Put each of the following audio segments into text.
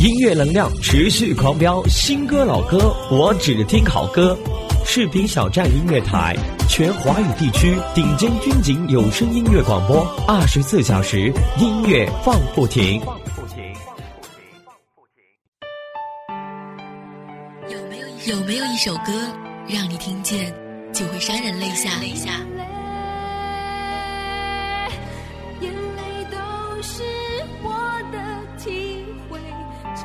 音乐能量持续狂飙，新歌老歌我只听好歌。视频小站音乐台，全华语地区顶尖军警有声音乐广播，二十四小时音乐放不停。有没有有没有一首歌，让你听见就会潸然泪下？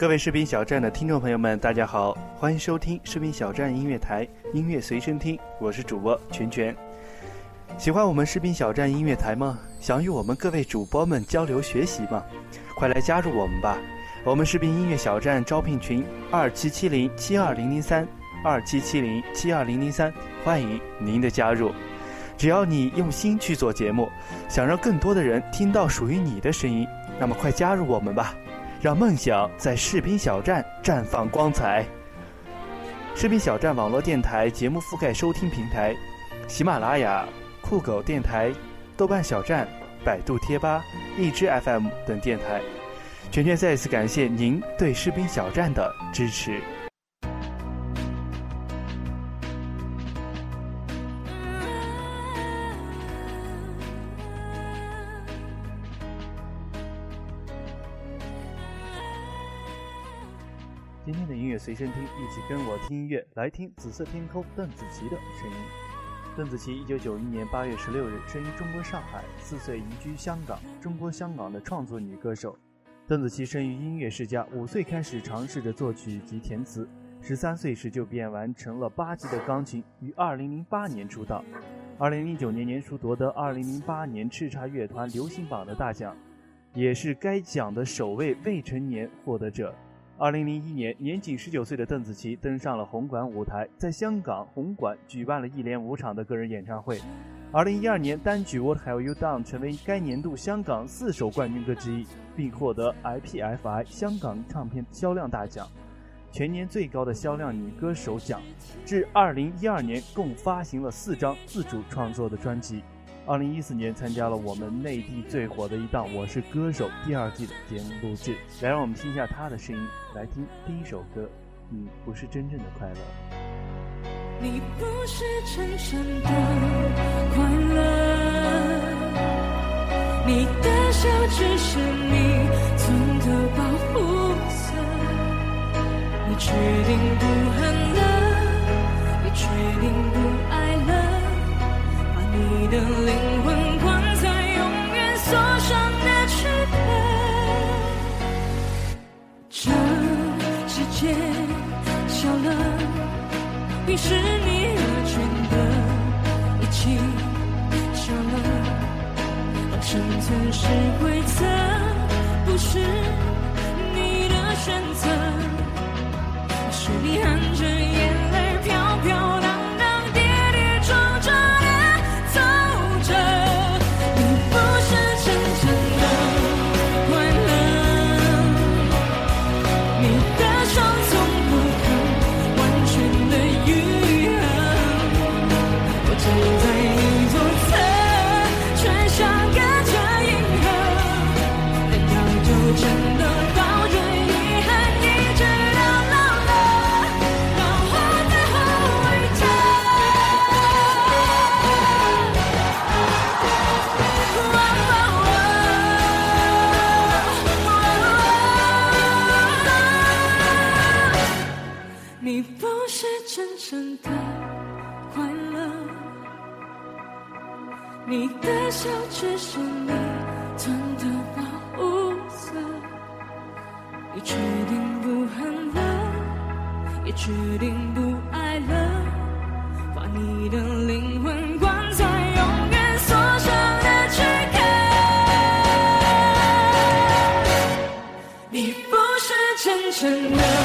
各位士兵小站的听众朋友们，大家好，欢迎收听士兵小站音乐台音乐随身听，我是主播全全。喜欢我们士兵小站音乐台吗？想与我们各位主播们交流学习吗？快来加入我们吧！我们士兵音乐小站招聘群二七七零七二零零三二七七零七二零零三，欢迎您的加入。只要你用心去做节目，想让更多的人听到属于你的声音，那么快加入我们吧！让梦想在视频小站绽放光彩。视频小站网络电台节目覆盖收听平台：喜马拉雅、酷狗电台、豆瓣小站、百度贴吧、荔枝 FM 等电台。全全再次感谢您对视频小站的支持。乐随身听，一起跟我听音乐，来听《紫色天空》邓紫棋的声音。邓紫棋，一九九一年八月十六日生于中国上海，四岁移居香港，中国香港的创作女歌手。邓紫棋生于音乐世家，五岁开始尝试着作曲及填词，十三岁时就便完成了八级的钢琴，于二零零八年出道。二零零九年年初夺得二零零八年叱咤乐团流行榜的大奖，也是该奖的首位未成年获得者。二零零一年，年仅十九岁的邓紫棋登上了红馆舞台，在香港红馆举办了一连五场的个人演唱会。二零一二年，单曲《What Have You Done》成为该年度香港四首冠军歌之一，并获得 IPFI 香港唱片销量大奖，全年最高的销量女歌手奖。至二零一二年，共发行了四张自主创作的专辑。二零一四年参加了我们内地最火的一档《我是歌手》第二季的节目录制，来让我们听一下他的声音。来听第一首歌，你不是真正的快乐。你不是真正的快乐，你的笑只是你存的保护色。你确定不恨了？你确定不？你的灵魂关在永远锁上的躯壳。这世界小了，你是你而全的一起小了，生存是规则，不是你的选择，是你你不是真正的快乐你的笑只是你穿的保护色你决定不恨了也决定不爱了把你的灵魂关在永远锁上的躯壳你不是真正的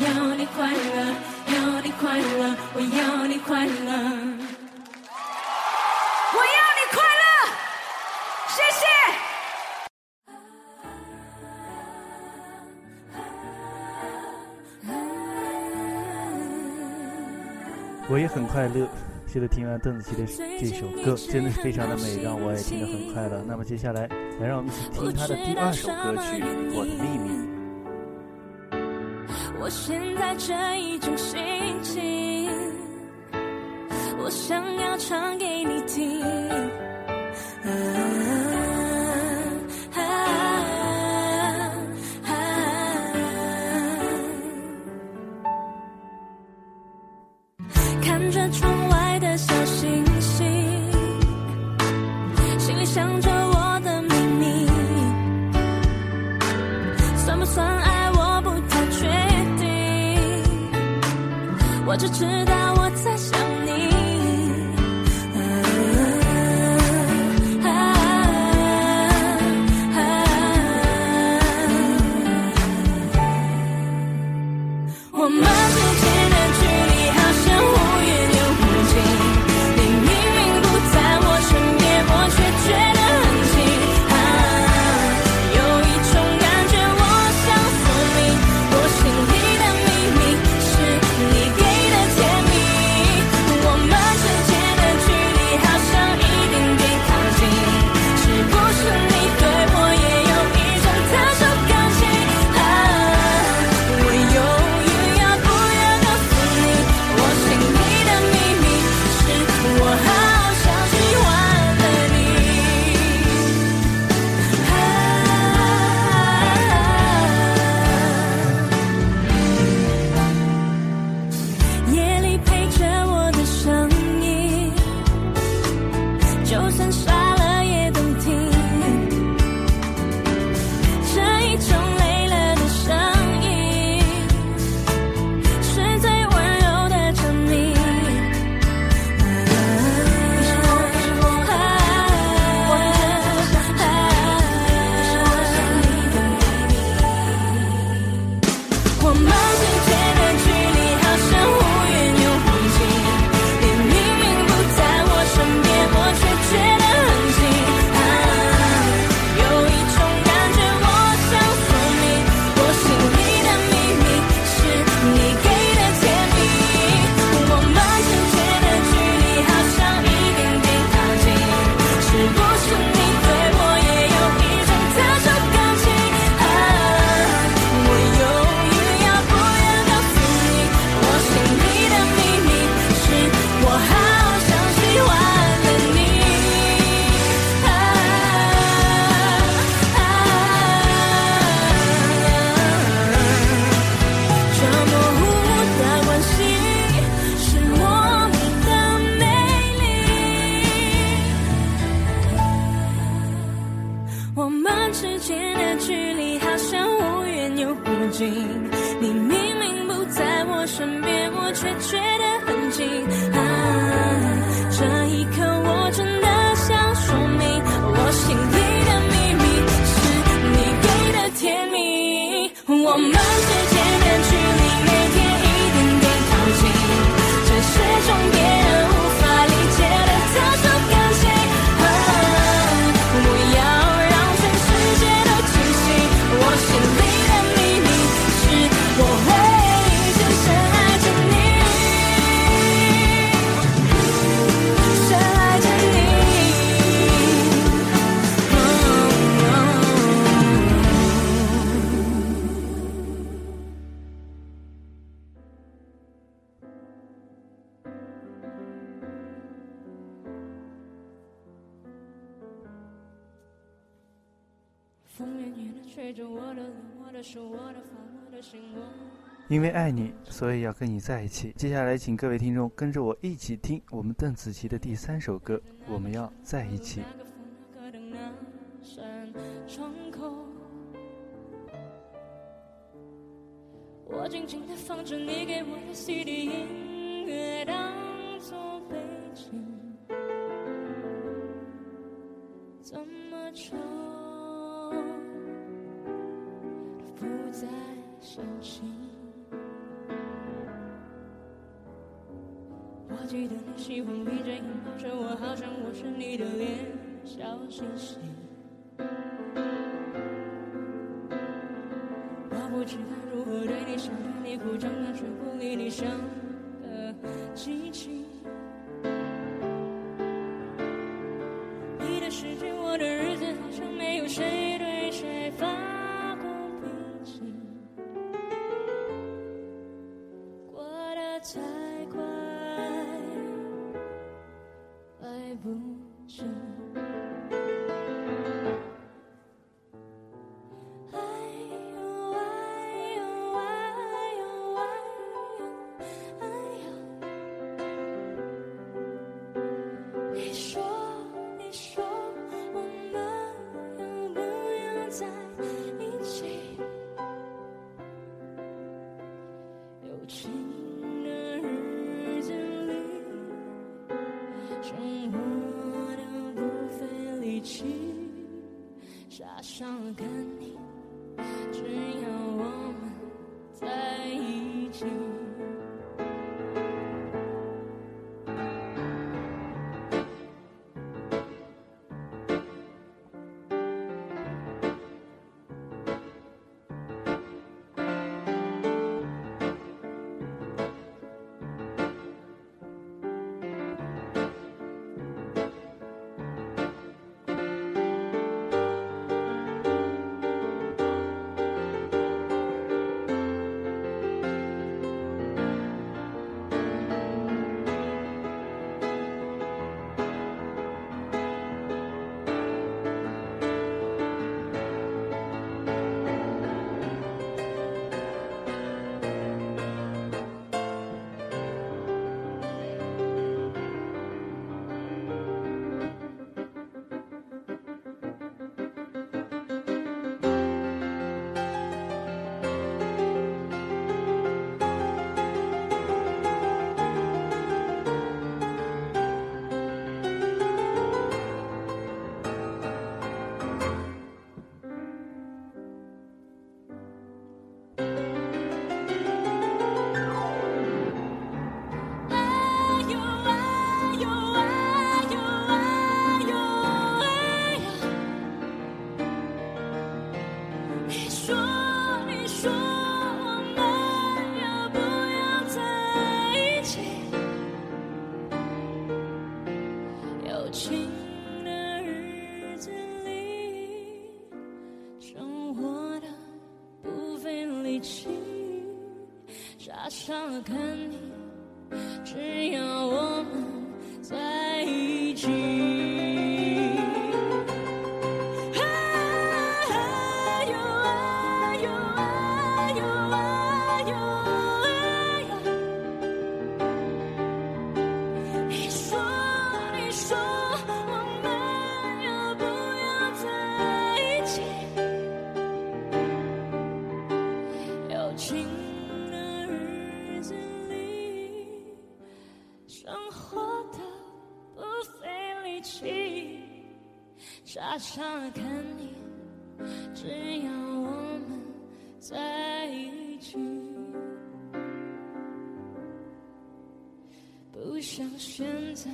要你快乐要你快乐我要你快乐。我要你快乐谢谢。我也很快乐现得听完邓紫棋的这首歌真的是非常的美让我也听得很快乐。那么接下来来让我们一起听她的第二首歌曲我的秘密。我现在这一种心情我想要唱给你听。啊。我只知道我在想着我的脸，我的手，我的发，我的心，我。因为爱你，所以要跟你在一起。接下来，请各位听众跟着我一起听我们邓紫棋的第三首歌《我们要在一起》。那个风那个灯那扇窗口，我静静地放着你给我的 CD 音乐当作背景，怎么抽都不再相信。我记得你喜欢闭着眼抱着我，好像我是你的脸，笑嘻嘻。我不知道如何对你笑，对你哭，长大却不理你，像个机器。你的世界，我的日子，好像没有谁伤感忘了看你只要我们在一起。傻傻看你，只要我们在一起，不想现在，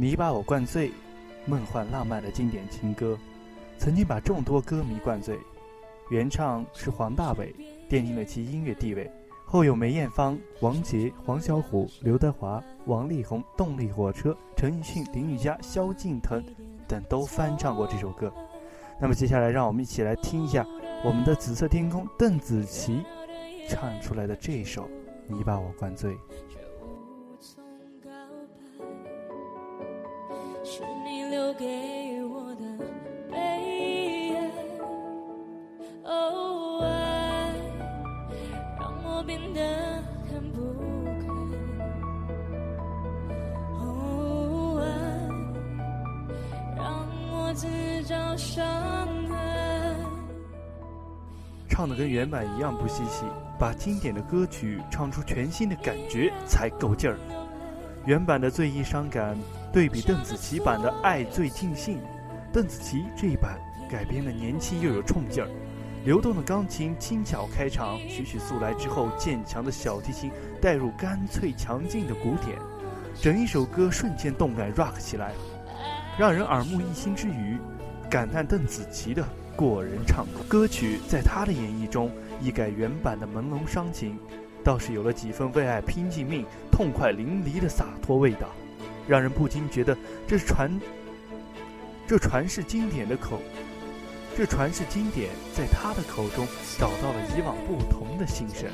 你把我灌醉，梦幻浪漫的经典情歌，曾经把众多歌迷灌醉。原唱是黄大炜，奠定了其音乐地位。后有梅艳芳、王杰、黄小琥、刘德华、王力宏、动力火车、陈奕迅、林宥嘉、萧敬腾等都翻唱过这首歌。那么接下来，让我们一起来听一下我们的紫色天空邓紫棋唱出来的这首《你把我灌醉》。原版一样不稀奇，把经典的歌曲唱出全新的感觉才够劲儿。原版的《醉意伤感》对比邓紫棋版的《爱最尽兴》，邓紫棋这一版改编的年轻又有冲劲儿，流动的钢琴轻巧开场，徐徐速来之后，渐强的小提琴带入干脆强劲的鼓点，整一首歌瞬间动感 rock 起来，让人耳目一新之余，感叹邓紫棋的过人唱。歌曲在他的演绎中一改原版的朦胧伤情，倒是有了几分为爱拼尽命、痛快淋漓的洒脱味道，让人不禁觉得这传这传世经典的口，这传世经典在他的口中找到了以往不同的心声。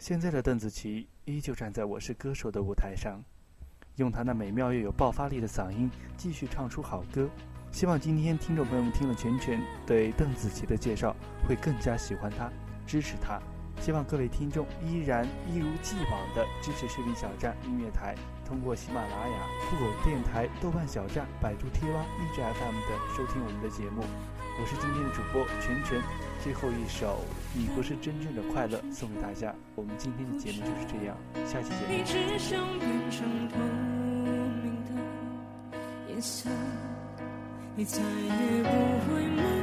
现在的邓紫棋依旧站在《我是歌手》的舞台上，用她那美妙又有爆发力的嗓音继续唱出好歌。希望今天听众朋友们听了全全对邓紫棋的介绍，会更加喜欢她，支持她。希望各位听众依然一如既往的支持视频小站音乐台，通过喜马拉雅、酷狗电台、豆瓣小站、百度贴吧、荔枝 FM 的收听我们的节目。我是今天的主播全全，最后一首《你不是真正的快乐》送给大家。我们今天的节目就是这样，下期节目。你只想变成透明的颜色，你再也不会梦。